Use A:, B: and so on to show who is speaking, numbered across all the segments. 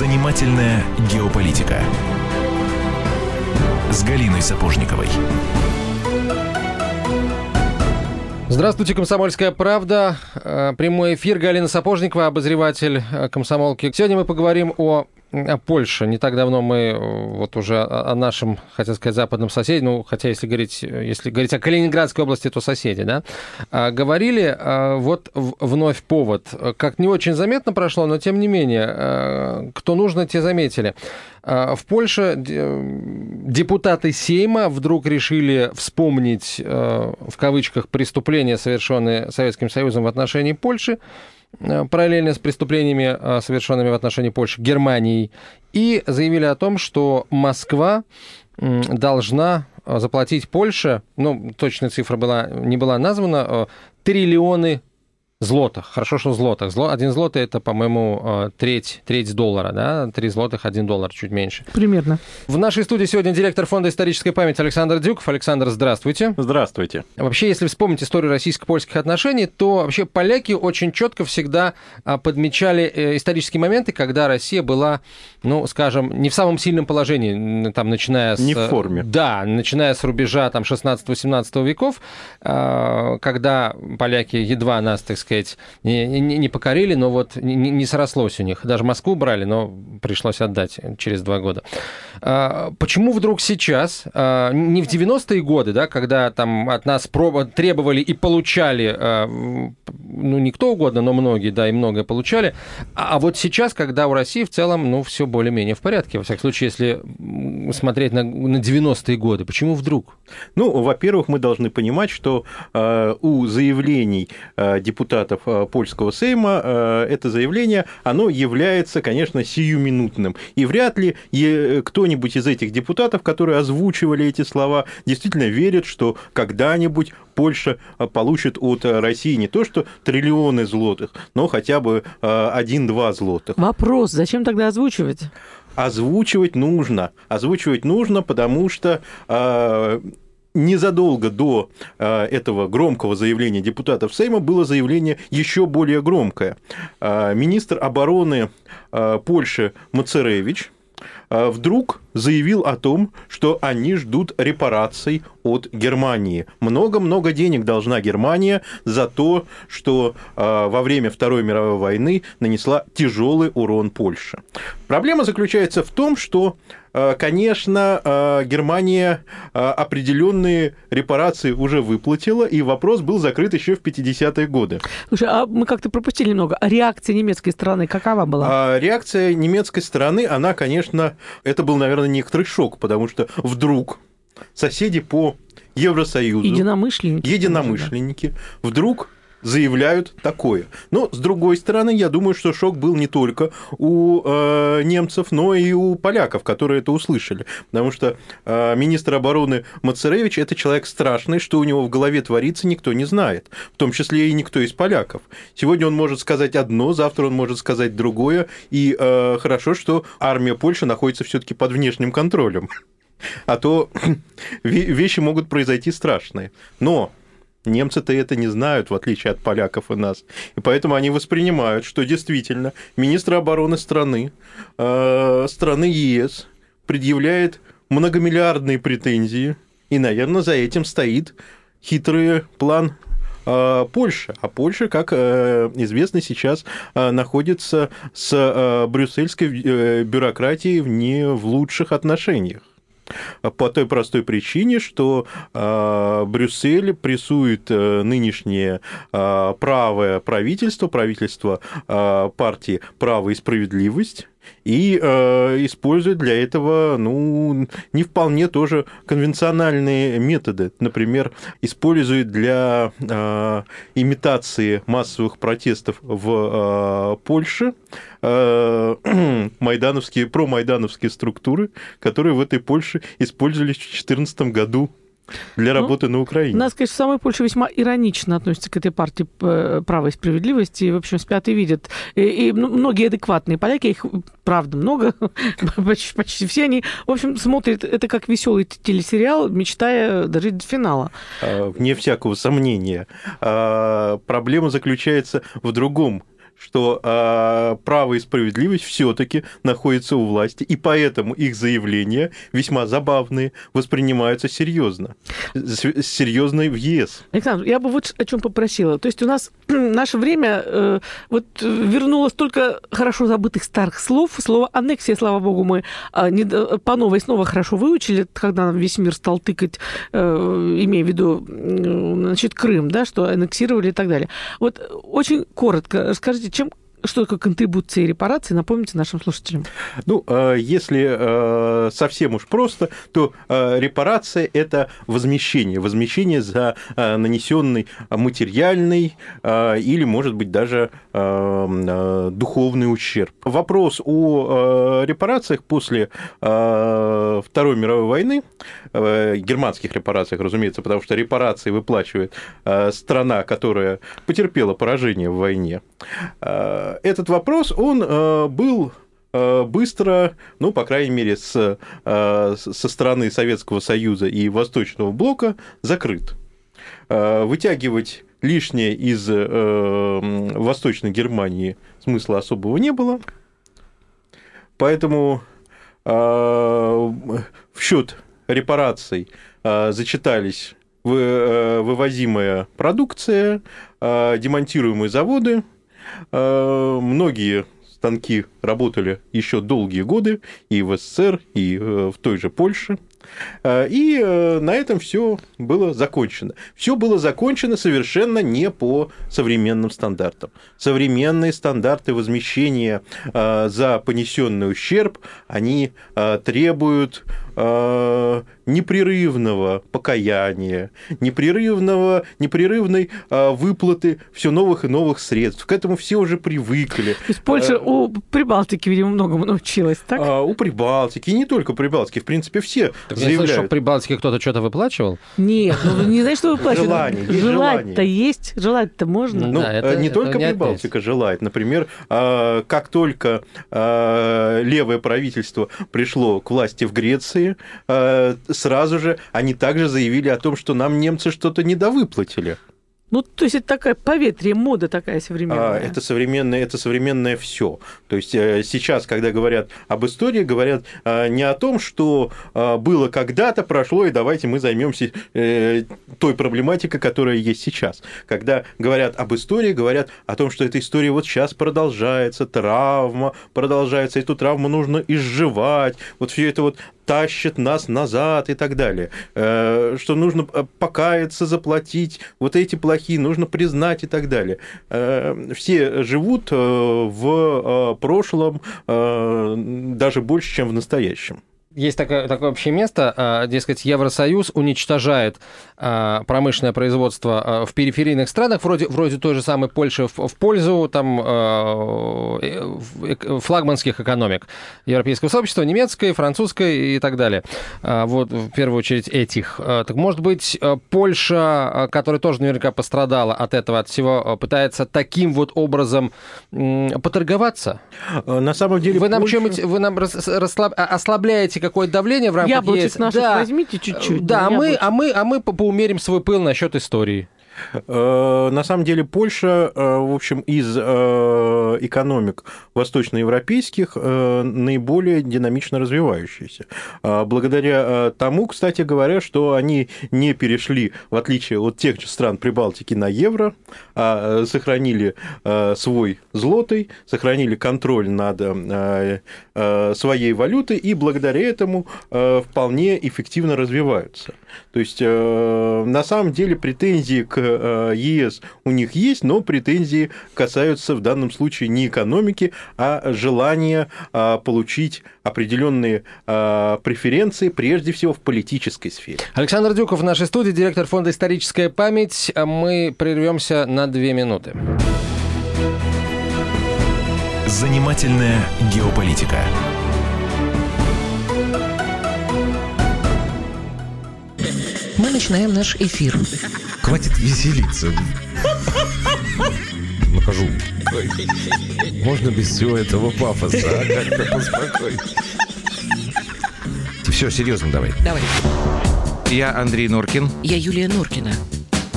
A: Занимательная геополитика с Галиной Сапожниковой.
B: Здравствуйте, «Комсомольская правда». Э, прямой эфир. Галина Сапожникова, обозреватель э, «Комсомолки». Сегодня мы поговорим о о Польше. Не так давно мы э, вот уже о нашем, хотел сказать, западном соседе, ну, хотя если говорить, если говорить о Калининградской области, то соседи, да, а, говорили, вот вновь повод. Как не очень заметно прошло, но тем не менее, кто нужно, те заметили. В Польше депутаты Сейма вдруг решили вспомнить, в кавычках, преступления, совершенные Советским Союзом в отношении Польши, Э, параллельно с преступлениями, э, совершенными в отношении Польши, Германией, и заявили о том, что Москва должна э, заплатить Польше, ну, точная цифра была, не была названа, триллионы злотых. Хорошо, что злотых. Зло, один злотый это, по-моему, э, треть, треть доллара, да? Три злотых, один доллар, чуть меньше.
C: Примерно.
B: В нашей студии сегодня директор Фонда исторической памяти Александр Дюков. Александр, здравствуйте.
D: Здравствуйте.
B: Вообще, если вспомнить историю российско-польских отношений, то вообще поляки очень четко всегда а, подмечали э, исторические моменты, когда Россия была, ну, скажем, не в самом сильном положении, там, начиная с...
D: Не в форме.
B: Да, начиная с рубежа, там, 16-17 веков, а, когда поляки едва нас, так сказать, сказать, не, не, не покорили, но вот не, не срослось у них. Даже Москву брали, но пришлось отдать через два года. А, почему вдруг сейчас, а, не в 90-е годы, да, когда там от нас требовали и получали, а, ну, не кто угодно, но многие, да, и многое получали, а, а вот сейчас, когда у России в целом, ну, все более-менее в порядке, во всяком случае, если смотреть на, на 90-е годы, почему вдруг?
D: Ну, во-первых, мы должны понимать, что э, у заявлений э, депутатов депутатов э, польского Сейма э, это заявление, оно является, конечно, сиюминутным. И вряд ли кто-нибудь из этих депутатов, которые озвучивали эти слова, действительно верит, что когда-нибудь Польша э, получит от России не то что триллионы злотых, но хотя бы 1-2 злотых.
C: Вопрос, зачем тогда озвучивать?
D: Озвучивать нужно. Озвучивать нужно, потому что незадолго до э, этого громкого заявления депутатов Сейма было заявление еще более громкое. Э, министр обороны э, Польши Мацеревич вдруг заявил о том, что они ждут репараций от Германии. Много-много денег должна Германия за то, что во время Второй мировой войны нанесла тяжелый урон Польше. Проблема заключается в том, что Э, конечно, э, Германия э, определенные репарации уже выплатила, и вопрос был закрыт еще в 50-е годы.
C: Слушай, а мы как-то пропустили немного. А реакция немецкой стороны какова была?
D: А реакция немецкой стороны, она, конечно, это был, наверное, некоторый шок, потому что вдруг соседи по Евросоюзу,
C: единомышленники,
D: единомышленники вдруг заявляют такое. Но, с другой стороны, я думаю, что шок был не только у э, немцев, но и у поляков, которые это услышали. Потому что э, министр обороны Мацаревич – это человек страшный, что у него в голове творится, никто не знает. В том числе и никто из поляков. Сегодня он может сказать одно, завтра он может сказать другое. И э, хорошо, что армия Польши находится все таки под внешним контролем. А то вещи могут произойти страшные. Но Немцы-то это не знают, в отличие от поляков и нас. И поэтому они воспринимают, что действительно министр обороны страны, э, страны ЕС предъявляет многомиллиардные претензии, и, наверное, за этим стоит хитрый план э, Польши. А Польша, как э, известно, сейчас находится с брюссельской бюрократией не в лучших отношениях. По той простой причине, что э, Брюссель прессует э, нынешнее э, правое правительство, правительство партии «Право и справедливость», и э, использует для этого ну, не вполне тоже конвенциональные методы. Например, использует для э, имитации массовых протестов в э, Польше э, майдановские, промайдановские структуры, которые в этой Польше использовались в 2014 году для ну, работы ну, на Украине.
C: Надо сказать, что самая Польша весьма иронично относится к этой партии э, права и справедливости, и, в общем, спят и видят. И, и ну, многие адекватные поляки, их, правда, много, почти, почти все они, в общем, смотрят это как веселый телесериал, мечтая дожить до финала.
D: А, вне всякого сомнения. А, проблема заключается в другом что э, право и справедливость все-таки находятся у власти, и поэтому их заявления весьма забавные воспринимаются серьезно, серьезно в ЕС.
C: Александр, я бы вот о чем попросила. То есть у нас наше время э, вот вернуло столько хорошо забытых старых слов. Слово аннексия, слава богу, мы э, не, по новой снова хорошо выучили, когда нам весь мир стал тыкать, э, имея в виду, значит, Крым, да, что аннексировали и так далее. Вот очень коротко скажите, чем что такое контрибуция и репарации, напомните нашим слушателям.
D: Ну, э, если э, совсем уж просто, то э, репарация – это возмещение. Возмещение за нанесенный материальный или, может быть, даже духовный ущерб. Вопрос о репарациях после Второй мировой войны, германских репарациях, разумеется, потому что репарации выплачивает страна, которая потерпела поражение в войне, этот вопрос, он э, был э, быстро, ну, по крайней мере, с, э, со стороны Советского Союза и Восточного Блока закрыт. Вытягивать лишнее из Восточной Германии смысла особого не было. Поэтому в счет репараций зачитались вывозимая продукция, демонтируемые заводы – многие станки работали еще долгие годы и в СССР, и э, в той же Польше. Э, и на этом все было закончено. Все было закончено совершенно не по современным стандартам. Современные стандарты возмещения за понесенный ущерб, они требуют Э, непрерывного покаяния, непрерывного, непрерывной э, выплаты все новых и новых средств. К этому все уже привыкли.
C: То есть Польша э, у Прибалтики, видимо, многому научилась, так?
D: А, у Прибалтики, и не только Прибалтики, в принципе, все
B: так заявляют. Я слышу, что Прибалтике кто-то что-то выплачивал?
C: Нет, ну не знаешь, что выплачивать. Желание, Желать-то есть, желать-то можно.
D: Ну, да, это, не это только не Прибалтика отнять. желает. Например, как только левое правительство пришло к власти в Греции, Э, сразу же они также заявили о том, что нам немцы что-то недовыплатили.
C: Ну, то есть это такая поветрие, мода такая современная.
D: А, это современное, это современное все. То есть э, сейчас, когда говорят об истории, говорят э, не о том, что было когда-то, прошло, и давайте мы займемся той проблематикой, которая есть сейчас. Когда говорят об истории, говорят о том, что эта история вот сейчас продолжается, травма продолжается, эту травму нужно изживать. Вот все это вот тащит нас назад и так далее, э, что нужно э, покаяться, заплатить, вот эти плохие нужно признать и так далее. Э, все живут в прошлом даже больше, чем в настоящем.
B: Есть такое, такое общее место, а, дескать, Евросоюз уничтожает а, промышленное производство а, в периферийных странах, вроде, вроде той же самой Польши, в, в пользу там, э, флагманских экономик Европейского сообщества, немецкой, французской и так далее. Вот, в первую очередь, этих. Так, может быть, Польша, которая тоже наверняка пострадала от этого, от всего, пытается таким вот образом поторговаться?
D: На самом деле...
B: Вы нам, Польша... вы нам расслаб... ослабляете возьмите какое-то давление в рамках
C: Яблочек
B: ЕС.
C: наших да, возьмите чуть-чуть.
B: Да, а мы, а, мы, а мы поумерим свой пыл насчет истории.
D: Э, на самом деле Польша, э, в общем, из э, экономик восточноевропейских наиболее динамично развивающаяся. Благодаря тому, кстати говоря, что они не перешли, в отличие от тех же стран Прибалтики, на евро, а сохранили свой злотый, сохранили контроль над своей валютой и благодаря этому вполне эффективно развиваются. То есть, на самом деле, претензии к Э, ЕС у них есть, но претензии касаются в данном случае не экономики, а желания э, получить определенные э, преференции, прежде всего в политической сфере.
B: Александр Дюков в нашей студии, директор фонда «Историческая память». Мы прервемся на две минуты.
A: Занимательная геополитика.
E: Мы начинаем наш эфир.
F: Хватит веселиться. Нахожу. Можно без всего этого пафоса, а? Как-то поспокойнее. Все, серьезно давай.
E: Давай.
F: Я Андрей Норкин.
E: Я Юлия Норкина.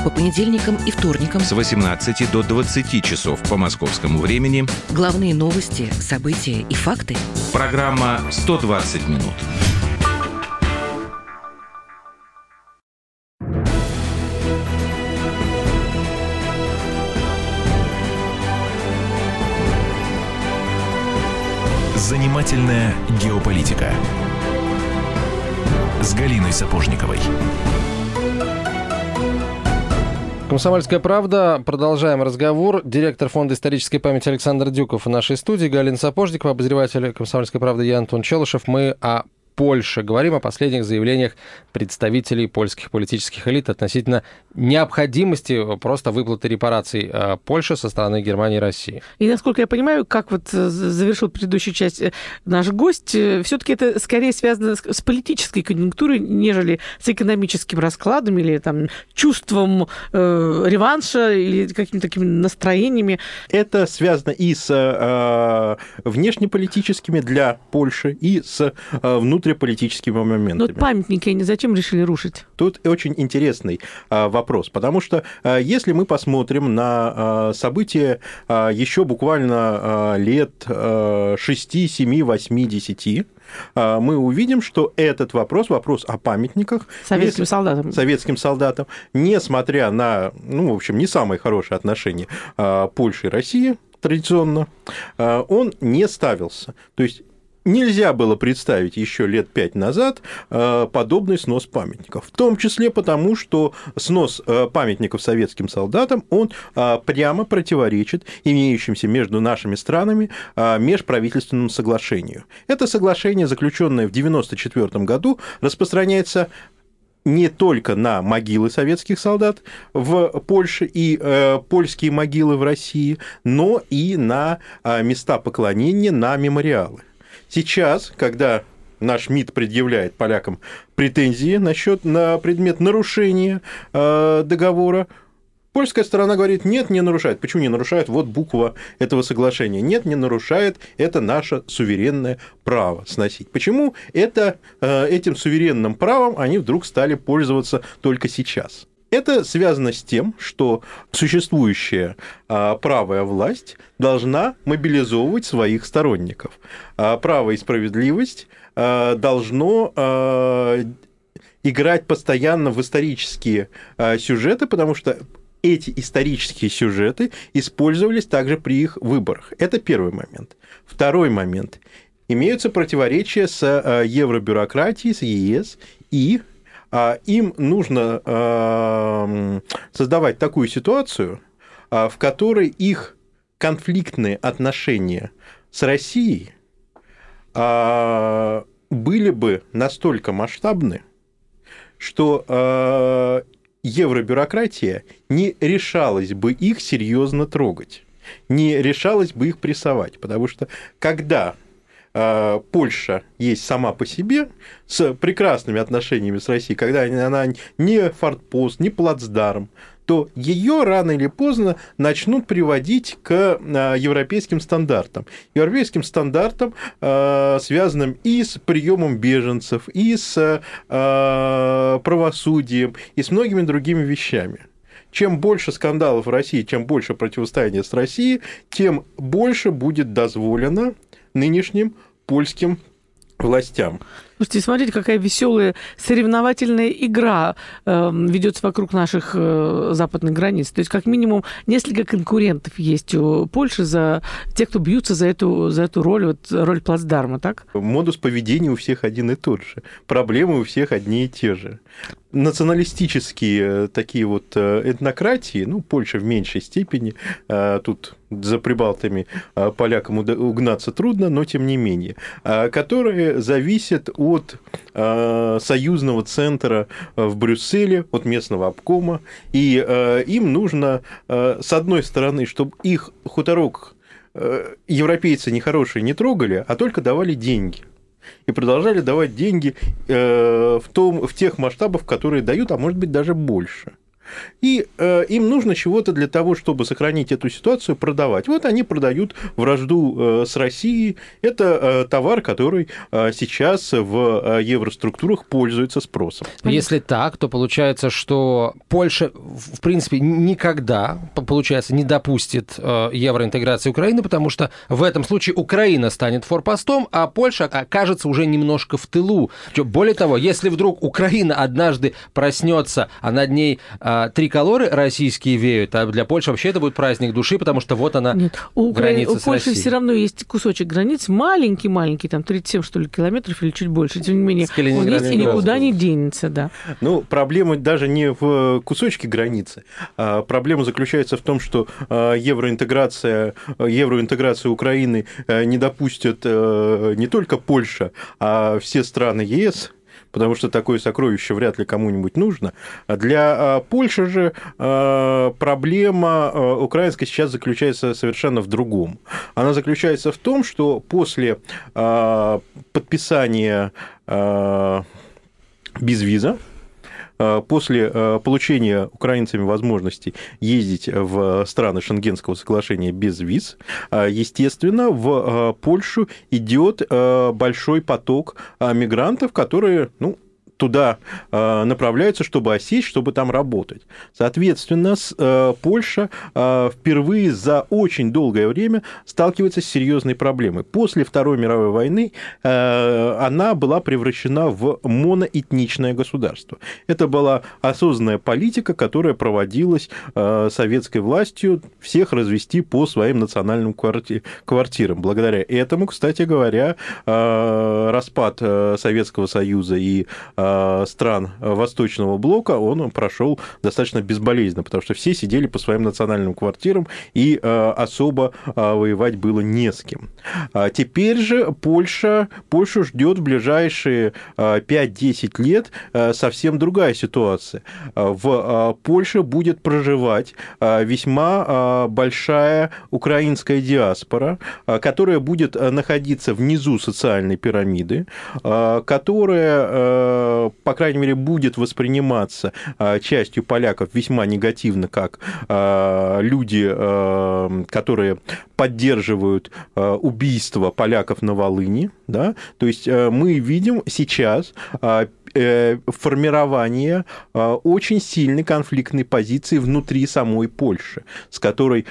E: по понедельникам и вторникам.
G: С 18 до 20 часов по московскому времени.
E: Главные новости, события и факты.
G: Программа «120 минут».
A: Занимательная геополитика с Галиной Сапожниковой.
B: Комсомольская правда. Продолжаем разговор. Директор Фонда исторической памяти Александр Дюков в нашей студии, Галина Сапожникова, обозреватель Комсомольской правды я Антон Челышев. Мы о Польши. Говорим о последних заявлениях представителей польских политических элит относительно необходимости просто выплаты репараций э, Польши со стороны Германии и России.
C: И, насколько я понимаю, как вот э, завершил предыдущую часть э, наш гость, все-таки это скорее связано с политической конъюнктурой, нежели с экономическим раскладом или там чувством э, реванша или какими-то такими настроениями.
D: Это связано и с э, внешнеполитическими для Польши, и с э, внутриполитическими моментами.
C: Но вот памятники они зачем решили рушить?
D: Тут очень интересный а, вопрос, потому что а, если мы посмотрим на а, события еще буквально лет 6, 7, 8, 10, мы увидим, что этот вопрос, вопрос о памятниках
C: советским солдатам,
D: советским солдатам, несмотря на, ну, в общем, не самые хорошие отношения Польши и России традиционно, он не ставился. То есть нельзя было представить еще лет пять назад э, подобный снос памятников. В том числе потому, что снос э, памятников советским солдатам, он э, прямо противоречит имеющимся между нашими странами межправительственному соглашению. Это соглашение, заключенное в 1994 году, распространяется не только на могилы советских солдат в Польше и э, польские могилы в России, но и на э, места поклонения, на мемориалы. Сейчас, когда наш МИД предъявляет полякам претензии насчет на предмет нарушения э, договора, Польская сторона говорит, нет, не нарушает. Почему не нарушает? Вот буква этого соглашения. Нет, не нарушает. Это наше суверенное право сносить. Почему это, э, этим суверенным правом они вдруг стали пользоваться только сейчас? Это связано с тем, что существующая а, правая власть должна мобилизовывать своих сторонников. А, право и справедливость а, должно играть постоянно в исторические сюжеты, потому что эти исторические сюжеты использовались также при их выборах. Это первый момент. Второй момент. Имеются противоречия с евробюрократией, с ЕС и а, им нужно создавать такую ситуацию, а, в которой их конфликтные отношения с Россией а, были бы настолько масштабны, что евробюрократия не решалась бы их серьезно трогать, не решалась бы их прессовать, потому что когда Польша есть сама по себе, с прекрасными отношениями с Россией, когда она не фортпост, не плацдарм, то ее рано или поздно начнут приводить к э, европейским стандартам. Европейским стандартам, э, связанным и с приемом беженцев, и с правосудием, и с многими другими вещами чем больше скандалов в России, чем больше противостояния с Россией, тем больше будет дозволено нынешним польским властям.
C: Слушайте, смотрите, какая веселая соревновательная игра э, ведется вокруг наших э, западных границ. То есть, как минимум, несколько конкурентов есть у Польши за тех, кто бьются за эту, за эту роль, вот, роль плацдарма, так?
D: Модус поведения у всех один и тот же. Проблемы у всех одни и те же. Националистические э, такие вот э, этнократии, ну, Польша в меньшей степени, э, тут за прибалтами полякам угнаться трудно, но тем не менее, которые зависят от э, союзного центра э, в Брюсселе, от местного обкома, и э, им нужно, с одной стороны, чтобы их хуторок европейцы нехорошие не трогали, а только давали деньги и продолжали давать деньги в, том, в тех масштабах, которые дают, а может быть даже больше. И э, им нужно чего-то для того, чтобы сохранить эту ситуацию, продавать. Вот они продают вражду э, с Россией. Это э, товар, который э, сейчас в э, евроструктурах пользуется спросом.
B: Если так, то получается, что Польша, в принципе, никогда, получается, не допустит э, евроинтеграции Украины, потому что в этом случае Украина станет форпостом, а Польша окажется уже немножко в тылу. Более того, если вдруг Украина однажды проснется, а над ней э, триколоры российские веют, а для Польши вообще это будет праздник души, потому что вот она
C: Нет, у, Укра-
B: граница
C: у
B: с
C: Польши
B: Россией.
C: все равно есть кусочек границ, маленький-маленький, там 37, что ли, километров или чуть больше. Тем не менее, он есть и никуда не денется, да.
D: Ну, проблема даже не в кусочке границы. А проблема заключается в том, что а, евроинтеграция, а, евроинтеграция Украины не допустят а, не только Польша, а все страны ЕС потому что такое сокровище вряд ли кому-нибудь нужно. А Для а, Польши же а, проблема украинская сейчас заключается совершенно в другом. Она заключается в том, что после подписания безвиза, после а, получения украинцами возможности ездить в страны Шенгенского соглашения без виз, а, естественно, в Польшу идет большой поток мигрантов, которые, ну, туда э, направляются, чтобы осесть, чтобы там работать. Соответственно, э, Польша э, впервые за очень долгое время сталкивается с серьезной проблемой. После Второй мировой войны она была превращена в моноэтничное государство. Это была осознанная политика, которая проводилась советской властью всех развести по своим национальным кварти- квартирам. Благодаря этому, кстати говоря, распад Советского Союза и стран Восточного блока, он прошел достаточно безболезненно, потому что все сидели по своим национальным квартирам, и э, особо э, воевать было не с кем. А Теперь же Польша, Польшу ждет в ближайшие э, 5-10 лет э, совсем другая ситуация. Э, В э, Польше будет проживать э, весьма э, большая украинская диаспора, э, которая будет э, находиться внизу социальной пирамиды, э, которая, э, по крайней мере, будет восприниматься э, частью поляков весьма негативно, как э, люди, э, которые поддерживают убийство поляков на Волыни. Да? То есть мы видим сейчас э, формирование очень сильной конфликтной позиции внутри самой Польши, с которой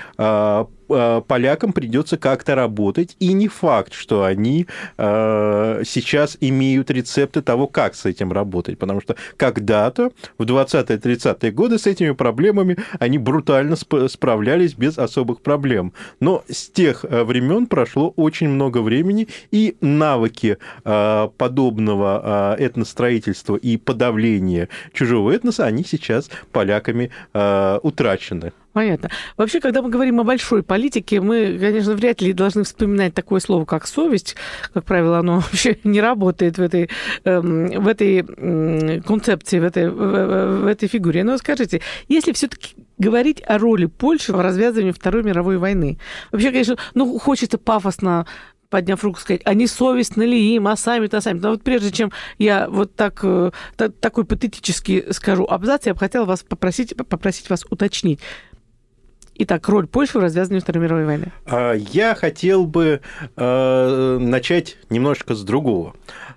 D: полякам придется как-то работать, и не факт, что они э, сейчас имеют рецепты того, как с этим работать, потому что когда-то, в 20-30-е годы, с этими проблемами они брутально сп- справлялись без особых проблем. Но с тех э, времен прошло очень много времени, и навыки подобного этностроительства и подавления чужого этноса, они сейчас поляками утрачены.
C: Понятно. Вообще, когда мы говорим о большой политике, мы, конечно, вряд ли должны вспоминать такое слово, как совесть. Как правило, оно вообще не работает в этой, эм, в этой концепции, в этой, в, этой фигуре. Но скажите, если все-таки говорить о роли Польши в развязывании Второй мировой войны, вообще, конечно, ну, хочется пафосно подняв руку, сказать, а не совестно ли им, а сами-то сами. Но вот прежде чем я вот так, э, та- такой патетически скажу абзац, я бы хотела вас попросить, попросить вас уточнить. Итак, роль Польши в развязывании Второй мировой войны.
D: А, Я хотел бы э, начать немножко с другого.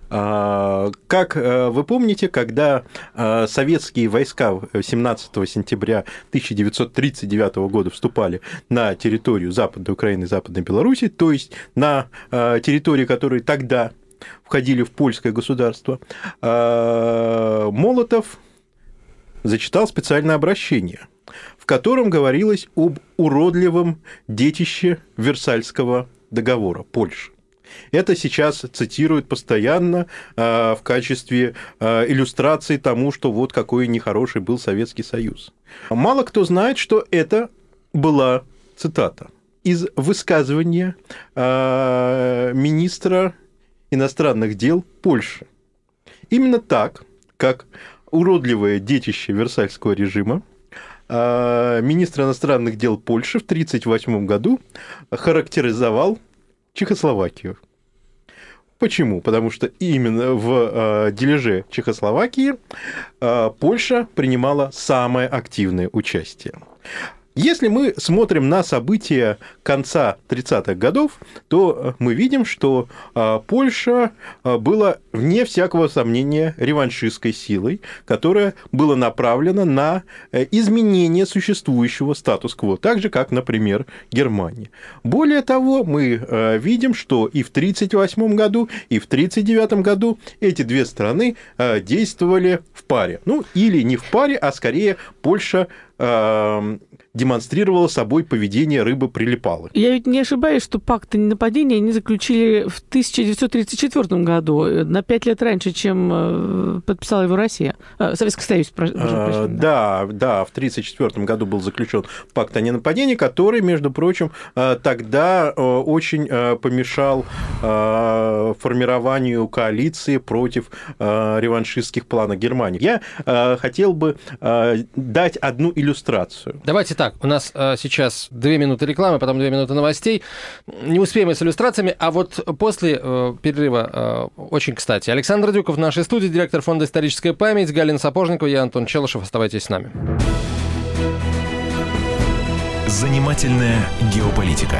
D: А, Как э, вы помните, когда э, советские войска 17 сентября 1939 года вступали на территорию Западной Украины и Западной Беларуси, то есть на э, территории, которые тогда входили в польское государство, э, Молотов зачитал специальное обращение, в котором говорилось об уродливом детище Версальского договора Польши. Это сейчас цитируют постоянно э, в качестве э, иллюстрации тому, что вот какой нехороший был Советский Союз. Мало кто знает, что это была цитата из высказывания э, министра иностранных дел Польши. Именно так, как уродливое детище Версальского режима, министр иностранных дел Польши в 1938 году характеризовал Чехословакию. Почему? Потому что именно в э, дележе Чехословакии э, Польша принимала самое активное участие. Если мы смотрим на события конца 30-х годов, то э, мы видим, что э, Польша э, была, вне всякого сомнения, реваншистской силой, которая была направлена на изменение существующего статус-кво, так же, как, например, Германия. Более того, мы видим, что и в 1938 году, и в 1939 году эти две страны действовали в паре. Ну, или не в паре, а скорее Польша демонстрировала собой поведение рыбы-прилипалы.
C: Я ведь не ошибаюсь, что пакт о ненападении они заключили в 1934 году, на пять лет раньше, чем э, подписала его Россия. Э, Советский Союз, прошу
D: а, прощения. Да, да, в 1934 году был заключен пакт о ненападении, который, между прочим, э, тогда очень помешал формированию коалиции против реваншистских планов Германии. Я хотел бы дать одну иллюстрацию.
B: Давайте так так, у нас э, сейчас две минуты рекламы, потом две минуты новостей. Не успеем мы с иллюстрациями, а вот после э, перерыва э, очень кстати. Александр Дюков в нашей студии, директор фонда «Историческая память», Галина Сапожникова, я Антон Челышев. Оставайтесь с нами.
A: Занимательная геополитика.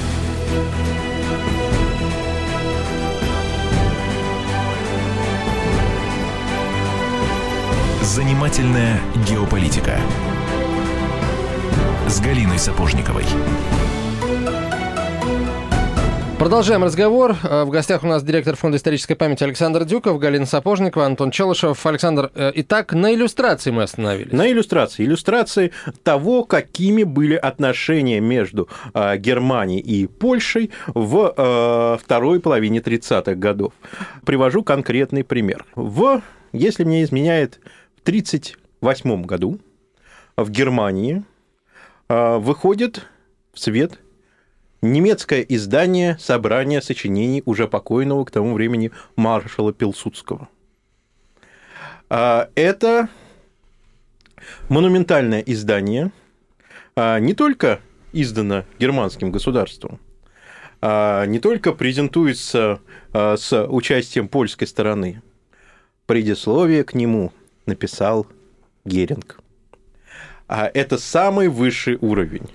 A: Занимательная геополитика с Галиной Сапожниковой.
B: Продолжаем разговор. Э, в гостях у нас директор Фонда исторической памяти Александр Дюков, Галина Сапожникова, Антон Челышев. Александр, э, итак, на иллюстрации мы остановились.
D: На иллюстрации. Иллюстрации того, какими были отношения между э, Германией и Польшей в второй половине 30-х годов. Привожу конкретный пример. В, если мне изменяет 1938 году в Германии а, выходит в свет немецкое издание собрания сочинений уже покойного к тому времени маршала Пилсудского. А, это монументальное издание а, не только издано германским государством, не только презентуется с участием польской стороны, предисловие к нему написал Геринг. А это самый высший уровень.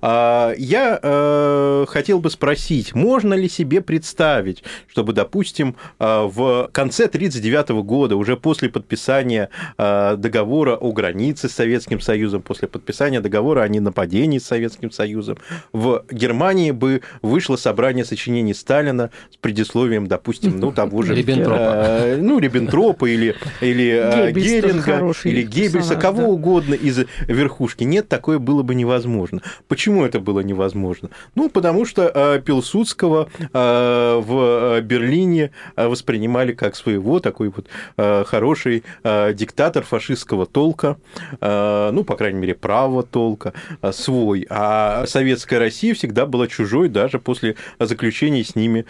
D: А, я э, хотел бы спросить, можно ли себе представить, чтобы, допустим, э, в конце 1939 года, уже после подписания э, договора о границе с Советским Союзом, после подписания договора о ненападении с Советским Союзом, в Германии бы вышло собрание сочинений Сталина с предисловием, допустим, ну, того же...
B: Риббентропа.
D: Ну, Риббентропа или, или Геринга, или Геббельса, кого угодно из верхушки. Нет, такое было бы невозможно. Почему это было невозможно? Ну, потому что э, Пилсудского э, в Берлине э, воспринимали как своего, такой вот хороший диктатор фашистского толка, ну, по крайней мере, правого толка, свой. А советская Россия всегда была чужой даже после заключения с ними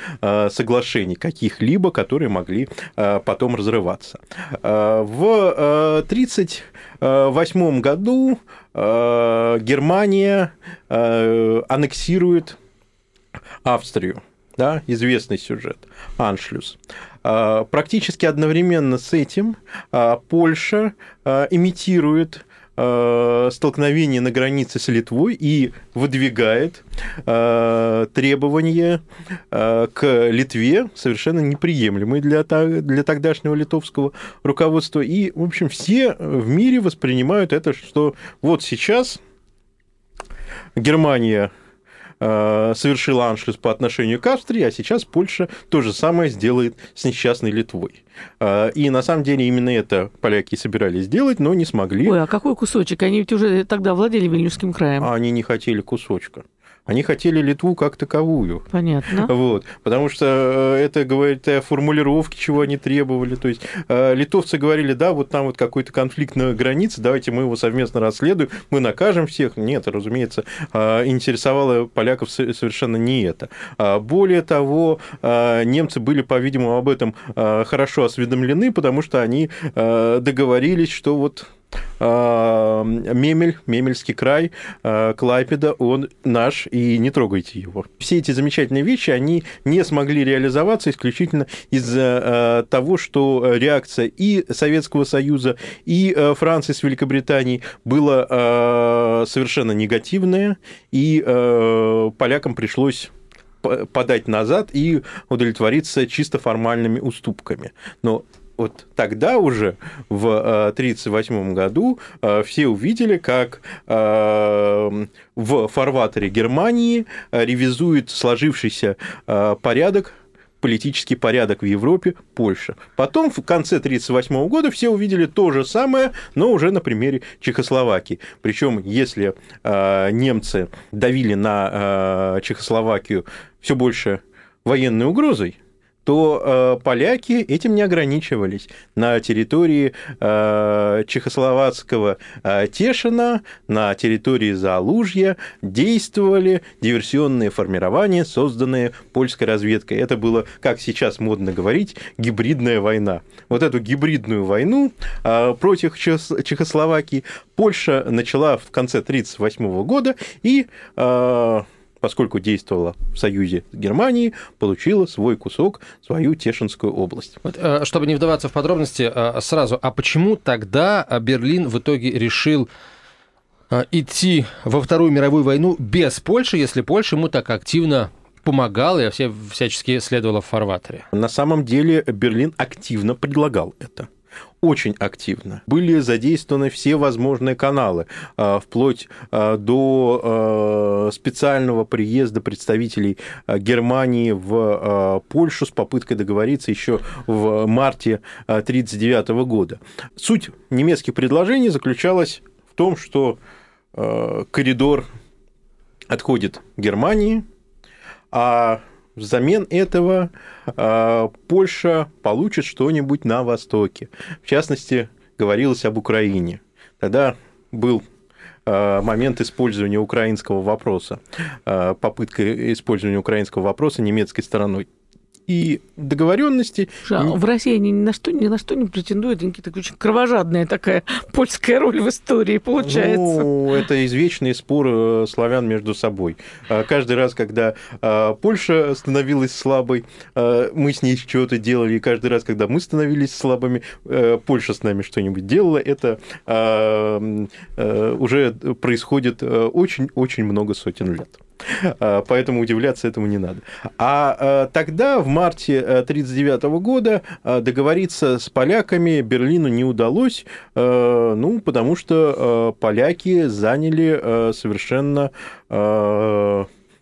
D: соглашений каких-либо, которые могли потом разрываться. В 1938 году Германия э, аннексирует Австрию. Да, известный сюжет, Аншлюс. Э, практически одновременно с этим Польша имитирует э, столкновение на границе с Литвой и выдвигает э, требования э, к Литве, совершенно неприемлемые для, для тогдашнего литовского руководства. И, в общем, все в мире воспринимают это, что вот сейчас Германия совершила аншлюс по отношению к Австрии, а сейчас Польша то же самое сделает с несчастной Литвой. Э, и на самом деле именно это поляки собирались сделать, но не смогли.
C: Ой, а какой кусочек? Они ведь уже тогда владели Вильнюсским краем.
D: А они не хотели кусочка. Они хотели Литву как таковую.
C: Понятно.
D: Вот, потому что э, это говорит о формулировке, чего они требовали. То есть э, литовцы говорили, да, вот там вот какой-то конфликт на границе, давайте мы его совместно расследуем, мы накажем всех. Нет, разумеется, э, интересовало поляков совершенно не это. А Более того, немцы были, по-видимому, об этом хорошо осведомлены, потому что они договорились, что вот Мемель, Мемельский край, а, Клайпеда, он наш, и не трогайте его. Все эти замечательные вещи, они не смогли реализоваться исключительно из-за а, того, что реакция и Советского Союза, и Франции с Великобританией была совершенно негативная, и полякам пришлось подать назад и удовлетвориться чисто формальными уступками. Но вот тогда уже, в 1938 э, году, э, все увидели, как э, в фарватере Германии ревизует сложившийся порядок политический порядок в Европе Польша. Потом, в конце 1938 года, все увидели то же самое, но уже на примере Чехословакии. Причем, если э, немцы давили на э, Чехословакию все больше военной угрозой, то э, поляки этим не ограничивались. На территории э, чехословацкого э, Тешина, на территории Залужья действовали диверсионные формирования, созданные польской разведкой. Это было, как сейчас модно говорить, гибридная война. Вот эту гибридную войну э, против Чехословакии Польша начала в конце 1938 года и э, поскольку действовала в союзе с Германией, получила свой кусок, свою Тешинскую область.
B: Вот, э, чтобы не вдаваться в подробности, э, сразу, а почему тогда Берлин в итоге решил э, идти во Вторую мировую войну без Польши, если Польша ему так активно помогала и все всячески следовала в фарватере?
D: На самом деле Берлин активно предлагал это очень активно. Были задействованы все возможные каналы, а, вплоть а, до а, специального приезда представителей Германии в Польшу с попыткой договориться еще в марте 1939 года. Суть немецких предложений заключалась в том, что коридор отходит Германии, а Взамен этого а, Польша получит что-нибудь на Востоке. В частности, говорилось об Украине. Тогда был а, момент использования украинского вопроса, а, попытка использования украинского вопроса немецкой стороной и договоренности.
C: А в России они ни на что, ни на что не претендуют, они какие-то очень кровожадная такая польская роль в истории получается.
D: Ну, это извечный спор э, славян между собой. А каждый раз, когда а, Польша становилась слабой, мы с ней что-то делали, и каждый раз, когда мы становились слабыми, э, Польша с нами что-нибудь делала, это э, уже происходит очень-очень много сотен лет. А, поэтому удивляться этому не надо. А, а тогда, в марте 1939 э, года, э, договориться с поляками Берлину не удалось, э, ну, потому что поляки заняли совершенно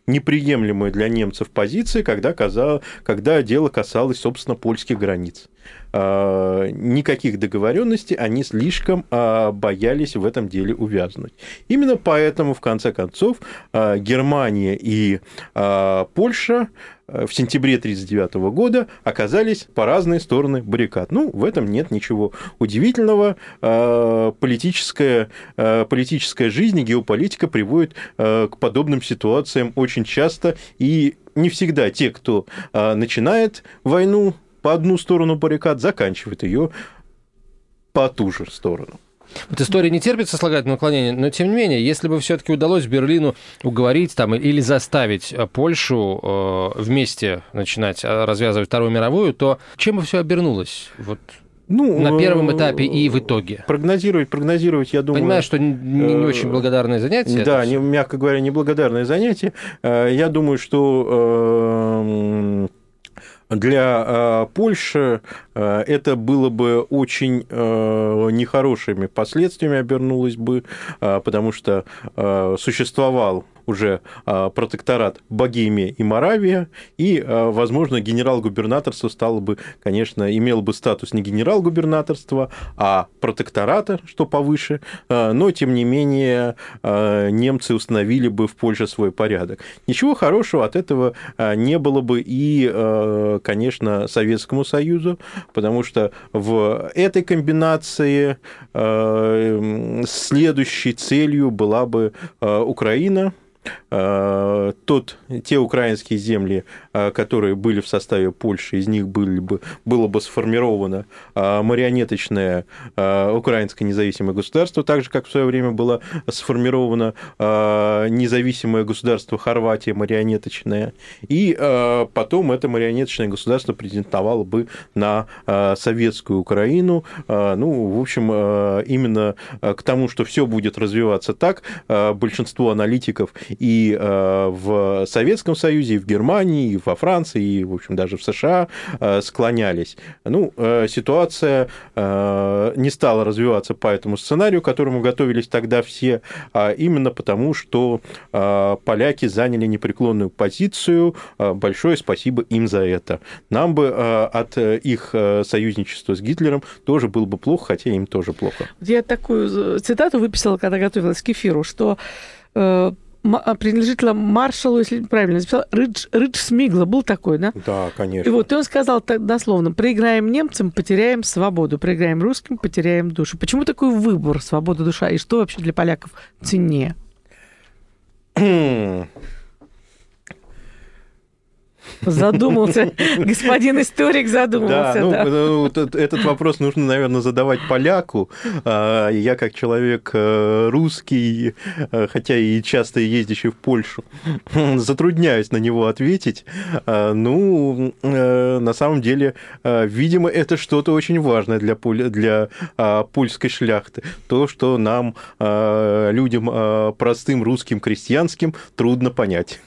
D: неприемлемые для немцев позиции, когда, казалось, когда дело касалось, собственно, польских границ. А, никаких договоренностей они слишком а, боялись в этом деле увязнуть. Именно поэтому, в конце концов, а, Германия и Польша в сентябре 1939 года оказались по разные стороны баррикад. Ну, в этом нет ничего удивительного. Политическая, политическая жизнь и геополитика приводит к подобным ситуациям очень часто, и не всегда те, кто начинает войну, по одну сторону баррикад, заканчивает ее по ту же сторону.
B: Вот история не терпит сослагательного наклонения, но тем не менее, если бы все-таки удалось Берлину уговорить там или заставить э, Польшу э, вместе начинать э, развязывать Вторую мировую, то чем бы все обернулось? Вот ну, на первом этапе и в итоге.
D: Прогнозировать, прогнозировать, я думаю...
B: Понимаю, что не, не очень благодарное занятие.
D: Да, не, мягко говоря, неблагодарное занятие. Я думаю, что для э, Польши э, это было бы очень э, нехорошими последствиями обернулось бы, потому что существовал уже а, протекторат Богемия и Моравия, и, а, возможно, генерал-губернаторство стало бы, конечно, имело бы статус не генерал-губернаторства, а протектората, что повыше, а, но, тем не менее, немцы установили бы в Польше свой порядок. Ничего хорошего от этого не было бы и, конечно, Советскому Союзу, потому что в этой комбинации следующей целью была бы Украина, тот, те украинские земли, э, которые были в составе Польши, из них были бы, было бы сформировано э, марионеточное украинское независимое государство, так же, как в свое время было сформировано независимое государство Хорватия марионеточное, и потом это марионеточное государство претендовало бы на советскую Украину. Ну, в общем, именно к тому, что все будет развиваться так, большинство аналитиков и в Советском Союзе, и в Германии, и во Франции, и, в общем, даже в США э, склонялись. Ну, э, ситуация не стала развиваться по этому сценарию, к которому готовились тогда все, а именно потому, что поляки заняли непреклонную позицию. Большое спасибо им за это. Нам бы от их союзничества с Гитлером тоже было бы плохо, хотя им тоже плохо.
C: Я такую цитату выписала, когда готовилась к эфиру, что а, принадлежит маршалу, если правильно записал, Ридж, Ридж Смигла, был такой, да?
D: Да, конечно.
C: И вот и он сказал так дословно, проиграем немцам, потеряем свободу, проиграем русским, потеряем душу. Почему такой выбор, свобода душа, и что вообще для поляков ценнее? Задумался, господин историк задумался. Да, ну, да.
D: Этот вопрос нужно, наверное, задавать поляку. А, я как человек э, русский, э, хотя и часто ездящий в Польшу, затрудняюсь на него ответить. А, ну, э, на самом деле, видимо, это что-то очень важное для, для а, польской шляхты. То, что нам, людям простым русским крестьянским, трудно понять.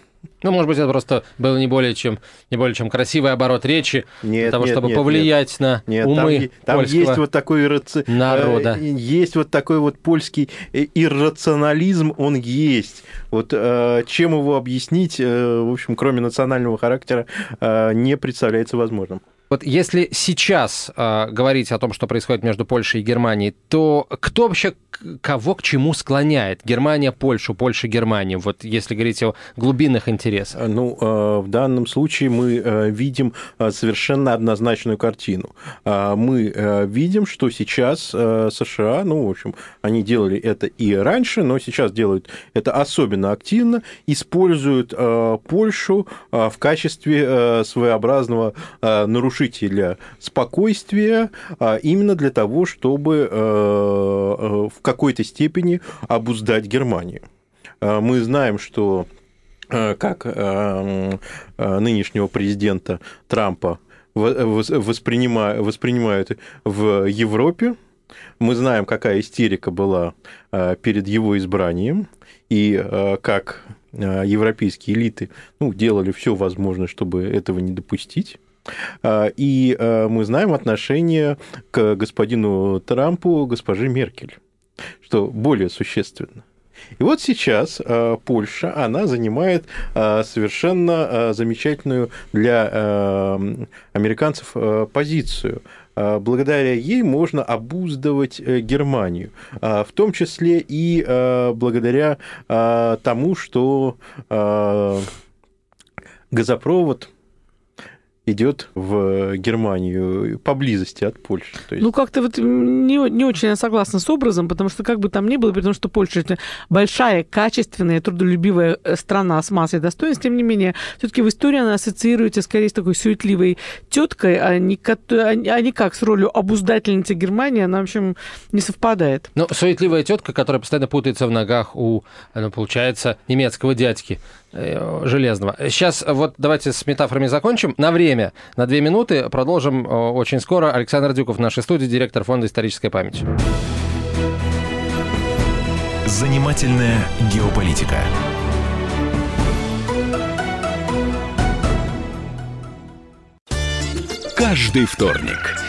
B: Ну, может быть, это просто был не более чем, не более чем красивый оборот речи нет, для того,
D: нет,
B: чтобы
D: нет,
B: повлиять нет. на нет, умы
D: там, там есть вот такой раци...
B: народа.
D: Э, есть вот такой вот польский э, иррационализм, он есть. Вот э, чем его объяснить, в общем, кроме национального характера, не представляется возможным.
B: Вот если сейчас э, говорить о том, что происходит между Польшей и Германией, то кто вообще кого к чему склоняет? Германия, Польшу, Польша, Германия. Вот если говорить о глубинных интересах.
D: Ну, э, в данном случае мы э, видим совершенно однозначную картину. Э, мы э, видим, что сейчас э, США, ну, в общем, они делали это и раньше, но сейчас делают это особенно активно, используют э, Польшу э, в качестве э, своеобразного э, нарушения нарушителя спокойствия а именно для того, чтобы э, э, в какой-то степени обуздать Германию. Э, мы знаем, что как нынешнего президента Трампа воспринимают в Европе. Мы знаем, какая истерика была перед его избранием, и как европейские элиты ну, делали все возможное, чтобы этого не допустить. А, и а, мы знаем отношение к господину Трампу госпожи Меркель, что более существенно. И вот сейчас э, Польша, она занимает совершенно замечательную для американцев позицию. Благодаря ей можно обуздывать э, Германию, в том числе и благодаря тому, что газопровод идет в Германию поблизости от Польши.
C: То есть... Ну, как-то вот не, не очень я согласна с образом, потому что как бы там ни было, потому что Польша это большая, качественная, трудолюбивая э, страна с массой достоинств, тем не менее, все-таки в истории она ассоциируется скорее с такой суетливой теткой, а не, а не как с ролью обуздательницы Германии, она, в общем, не совпадает.
B: Ну, суетливая тетка, которая постоянно путается в ногах у, ну, получается, немецкого дядьки. Э, железного. Сейчас вот давайте с метафорами закончим. На время, на две минуты. Продолжим э, очень скоро. Александр Дюков в нашей студии, директор фонда «Историческая память».
A: Занимательная геополитика.
H: Каждый вторник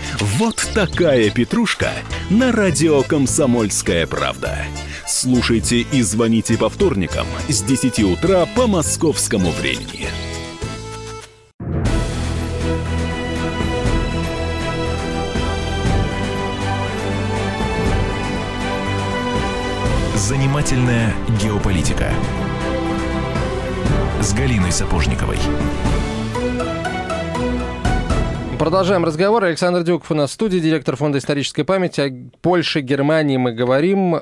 H: Вот такая петрушка на радио «Комсомольская правда». Слушайте и звоните по вторникам с 10 утра по московскому времени.
A: Занимательная геополитика с Галиной Сапожниковой.
B: Продолжаем разговор. Александр Дюков у нас в студии, директор Фонда исторической памяти. О Польше, Германии мы говорим, о-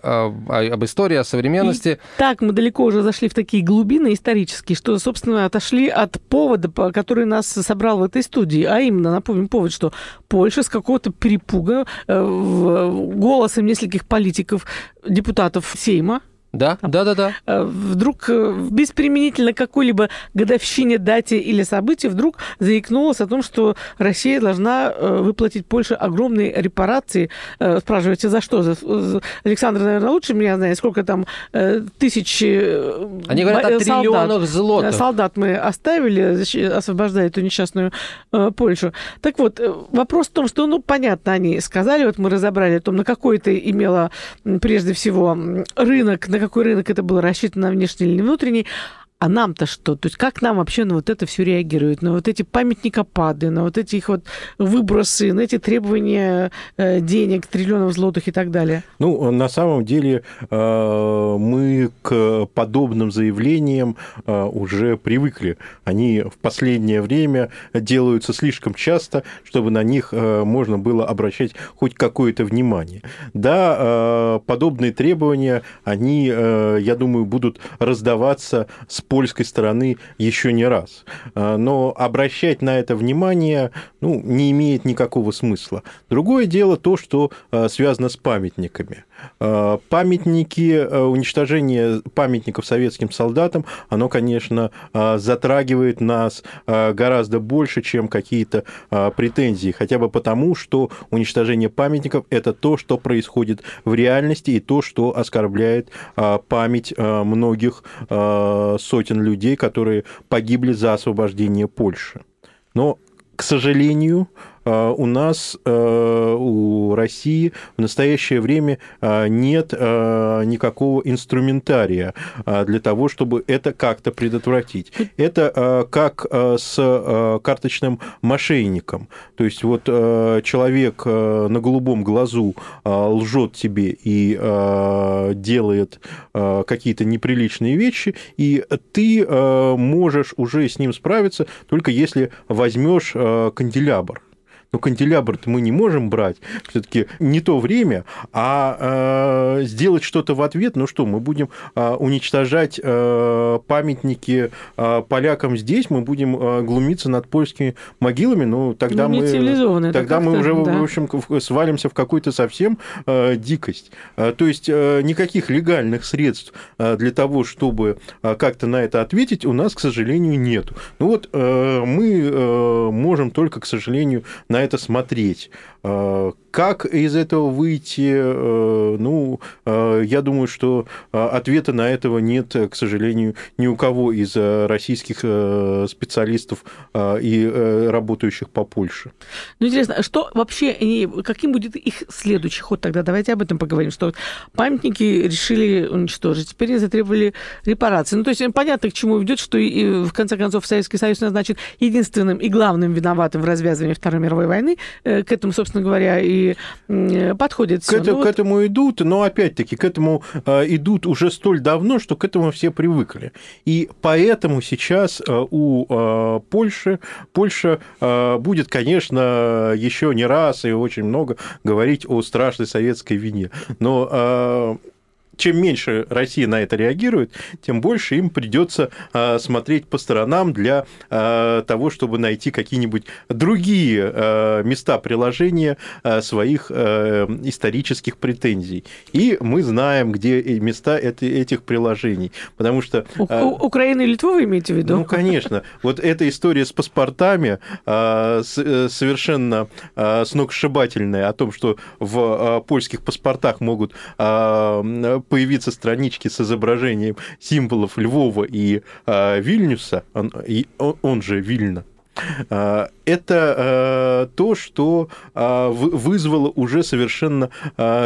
B: о- об истории, о современности.
C: И так мы далеко уже зашли в такие глубины исторические, что, собственно, отошли от повода, по- который нас собрал в этой студии. А именно, напомним, повод, что Польша с какого-то перепуга э, голосом нескольких политиков, депутатов Сейма,
B: Да, да, да, да.
C: э, вдруг э, без применительно к какой-либо годовщине, дате или событию, вдруг заикнулась о том, что Россия должна э, выплатить Польше огромные репарации. Спрашиваете, за что? Александр, наверное, лучше меня знает, сколько там тысяч
B: Они говорят о триллионах злотых.
C: Солдат мы оставили, освобождая эту несчастную Польшу. Так вот, вопрос в том, что, ну, понятно, они сказали, вот мы разобрали о том, на какой это имело м, прежде всего рынок, на какой рынок это было рассчитано, на внешний или внутренний. А нам-то что? То есть как нам вообще на вот это все реагирует? На вот эти памятникопады, на вот эти их вот выбросы, на эти требования э, денег, триллионов злотых и так далее?
D: Ну, на самом деле э, мы к подобным заявлениям э, уже привыкли. Они в последнее время делаются слишком часто, чтобы на них можно было обращать хоть какое-то внимание. Да, подобные требования, они, я думаю, будут раздаваться с польской стороны еще не раз. Э, Но обращать на это внимание ну, не имеет никакого смысла. Другое дело то, что э, связано с памятниками. Э, Памятники, э, уничтожение памятников советским солдатам, оно, конечно, э, затрагивает нас гораздо больше, чем какие-то претензии, хотя бы потому, что уничтожение памятников – это то, что происходит в реальности, и то, что оскорбляет память многих сотен людей, которые погибли за освобождение Польши. Но, к сожалению, у нас, э, у России в настоящее время э, нет никакого инструментария для того, чтобы это как-то предотвратить. Это как с карточным мошенником. То есть вот человек на голубом глазу лжет тебе и делает какие-то неприличные вещи, и ты можешь уже с ним справиться только если возьмешь канделябр. Но канделябр мы не можем брать, все-таки не то время, а э, сделать что-то в ответ, ну что, мы будем э, уничтожать э, памятники э, полякам здесь, мы будем э, глумиться над польскими могилами, ну тогда
C: Ну,
D: мы, тогда мы уже,
C: да.
D: в общем, свалимся в какую-то совсем э, дикость. Э, то есть э, никаких легальных средств э, для того, чтобы э, как-то на это ответить, у нас, к сожалению, нету. Ну вот э, мы э, можем только, к сожалению, на это смотреть. Э, Как из этого выйти? Э, Ну, э, я думаю, что э, ответа на этого нет, к сожалению, ни у кого из российских специалистов и работающих по Польше.
C: Ну, интересно, а что вообще, каким будет их следующий ход тогда? Давайте об этом поговорим, что памятники решили уничтожить, теперь затребовали репарации. Ну, то есть понятно, к чему ведет, что, и, в конце концов, Советский Союз назначен единственным и главным виноватым в развязывании Второй мировой войны. Э, К этому, собственно говоря, и подходит
D: К, это- к этому идут, но опять-таки к этому э, идут уже столь давно, что к этому все привыкли. И поэтому сейчас э, у Польши Польша будет, конечно, еще не раз и очень много говорить о страшной советской вине. Но чем меньше Россия на это реагирует, тем больше им придется а, смотреть по сторонам для а, того, чтобы найти какие-нибудь другие а, места приложения своих исторических претензий. И мы знаем, где места этих приложений. Потому что...
C: У, Украины и Литвы вы имеете в виду?
D: Ну, конечно. Вот эта история с паспортами э, совершенно сногсшибательная о том, что в польских паспортах могут появиться странички с изображением символов Львова и э, Вильнюса, он, и, он же Вильна, а, это э, то, что вызвало уже совершенно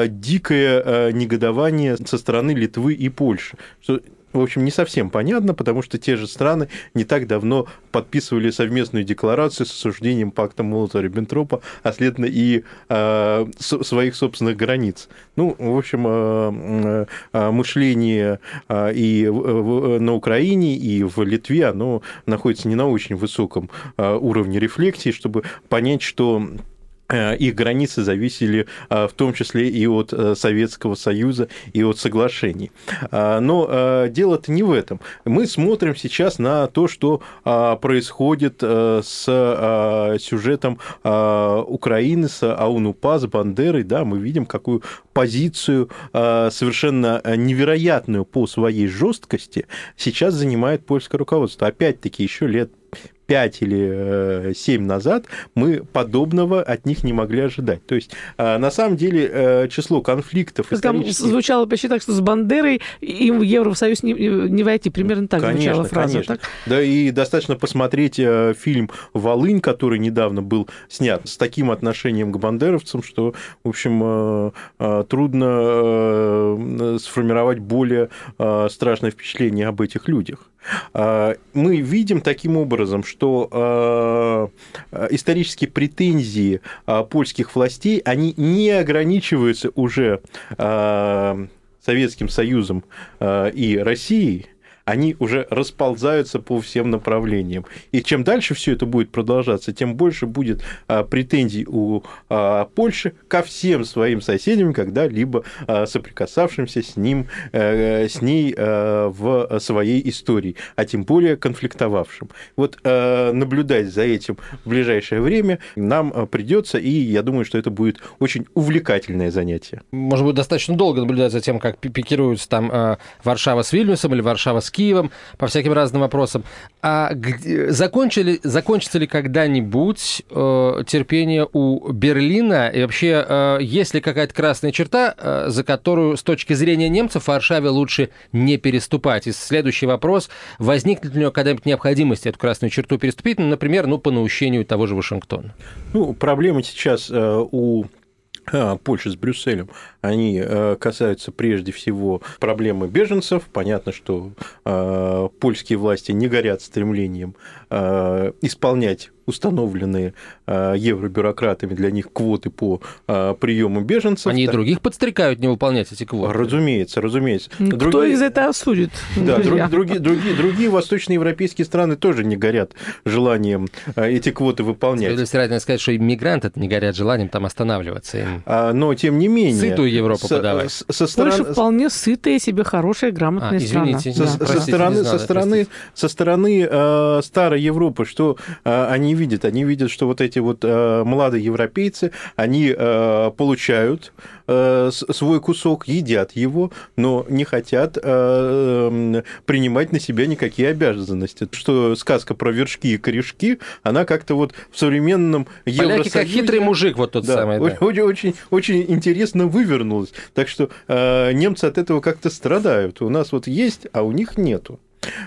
D: дикое негодование со стороны Литвы и Польши. Что в общем, не совсем понятно, потому что те же страны не так давно подписывали совместную декларацию с осуждением пакта Молотова-Риббентропа, а следовательно и э, своих собственных границ. Ну, в общем, э, э, мышление и на Украине, и в Литве, оно находится не на очень высоком уровне рефлексии, чтобы понять, что их границы зависели э, в том числе и от э, Советского Союза, и от соглашений. Но дело-то не в этом. Мы смотрим сейчас на то, что происходит с сюжетом Украины, с Аунупа, с Бандерой. Да, мы видим, какую позицию совершенно невероятную по своей жесткости сейчас занимает польское руководство. Опять-таки, еще лет 5 или 7 э, назад мы подобного от них не могли ожидать. То есть, э, на самом деле, э, число конфликтов...
C: Там исторических... звучало почти так, что с Бандерой им в Евросоюз не, не войти. Примерно так
D: конечно,
C: звучала фраза.
D: Конечно. Так? Да, и достаточно посмотреть фильм «Волынь», который недавно был снят с таким отношением к бандеровцам, что, в общем, трудно сформировать более страшное впечатление об этих людях. Мы видим таким образом, что а, исторические претензии а, польских властей, они не ограничиваются уже Советским Союзом и Россией, они уже расползаются по всем направлениям. И чем дальше все это будет продолжаться, тем больше будет а, претензий у а, Польши ко всем своим соседям, когда-либо а, соприкасавшимся с ним, э, с ней в своей истории, а тем более конфликтовавшим. Вот наблюдать за этим в ближайшее время нам придется, и я думаю, что это будет очень увлекательное занятие.
B: Может быть, достаточно долго наблюдать за тем, как пикируются там Варшава с Вильнюсом или Варшава с Киевом по всяким разным вопросам. А где, закончили, закончится ли когда-нибудь э, терпение у Берлина? И вообще, э, есть ли какая-то красная черта, э, за которую с точки зрения немцев в Варшаве лучше не переступать? И следующий вопрос. Возникнет ли у него когда-нибудь необходимость эту красную черту переступить, ну, например, ну, по наущению того же Вашингтона?
D: Ну, проблема сейчас э, у а, Польши с Брюсселем, они э, касаются прежде всего проблемы беженцев. Понятно, что э, польские власти не горят стремлением э, исполнять установленные евробюрократами для них квоты по приему беженцев.
B: Они и других подстрекают не выполнять эти квоты.
D: Разумеется, разумеется.
C: Кто другие... их за это осудит?
D: Да, друг, другие, другие, другие восточноевропейские страны тоже не горят желанием эти квоты выполнять.
B: Справедливости сказать, что и мигранты не горят желанием там останавливаться. Им.
D: А, но, тем не менее...
B: Сытую Европу со, подавать. Со,
C: со стороны... Польша вполне сытая себе, хорошая, грамотная а,
B: извините,
C: страна.
D: Со, да. со стороны, со стороны, со стороны э, старой Европы, что э, они видят? они видят, что вот эти вот э, молодые европейцы, они э, получают э, свой кусок, едят его, но не хотят принимать на себя никакие обязанности. Что сказка про вершки и корешки, она как-то вот в современном
B: Поляки как хитрый мужик вот тот
D: да,
B: самый.
D: Да. Очень, очень, очень интересно вывернулось. Так что немцы от этого как-то страдают. У нас вот есть, а у них нету.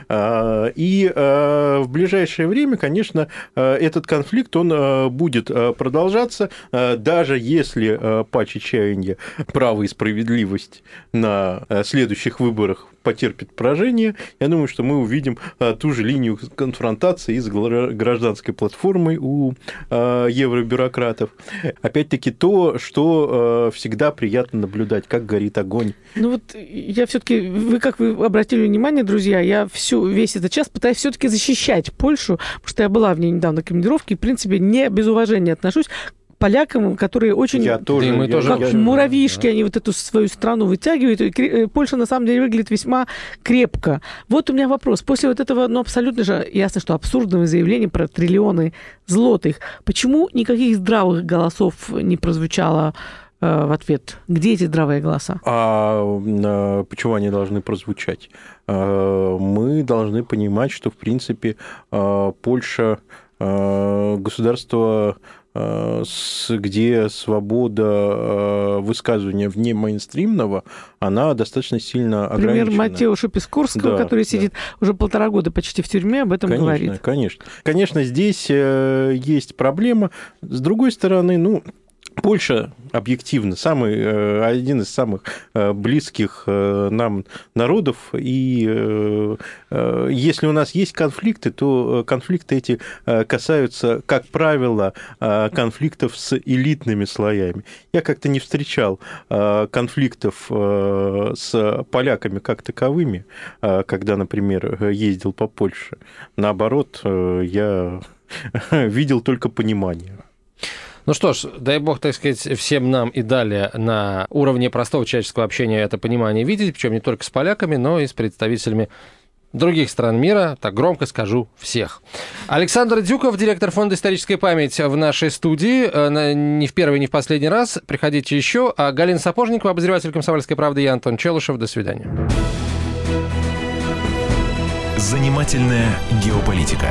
D: А, и а, в ближайшее время, конечно, а, этот конфликт, он будет продолжаться, даже если по чаяния право и справедливость на следующих выборах потерпит поражение, я думаю, что мы увидим ту же линию конфронтации с гражданской платформой у евробюрократов. Опять-таки то, что всегда приятно наблюдать, как горит огонь.
C: Ну вот я все-таки, вы как вы обратили внимание, друзья, я всю, весь этот час пытаюсь все-таки защищать Польшу, потому что я была в ней недавно в командировке, и, в принципе, не без уважения отношусь полякам, которые очень...
D: Я тоже,
B: Да мы
D: я-
B: тоже
C: как
D: я-
C: муравьишки, они вот эту свою страну вытягивают. И э, Польша, на самом деле, выглядит весьма крепко. Вот у меня вопрос. После вот этого, ну, абсолютно же ясно, что абсурдного заявления про триллионы злотых, почему никаких здравых голосов не прозвучало э, в ответ? Где эти здравые голоса?
D: А э, почему они должны прозвучать? Э, Мы должны понимать, что, в принципе, э, Польша государство, где свобода э, высказывания вне мейнстримного, она достаточно сильно
C: Пример
D: ограничена.
C: Матеуша Пискорского,
D: Да,
C: который
D: да.
C: сидит уже полтора года почти в тюрьме, об этом
D: Конечно,
C: говорит.
D: конечно. Конечно, здесь э, есть проблема. С другой стороны, ну, Польша объективно самый, э, один из самых э, близких э, нам народов, и если у нас есть конфликты, то конфликты эти касаются, как правило, конфликтов с элитными слоями. Я как-то не встречал конфликтов с поляками как таковыми, когда, например, ездил по Польше. Наоборот, я видел только понимание.
B: Ну что ж, дай бог, так сказать, всем нам и далее на уровне простого человеческого общения это понимание видеть, причем не только с поляками, но и с представителями других стран мира, так громко скажу, всех. Александр Дюков, директор Фонда «Историческая память» в нашей студии. Э, Не в первый, не в последний раз. Приходите еще. А Галина Сапожникова, обозреватель «Комсомольской правды», я Антон Челышев. До свидания.
A: Занимательная геополитика.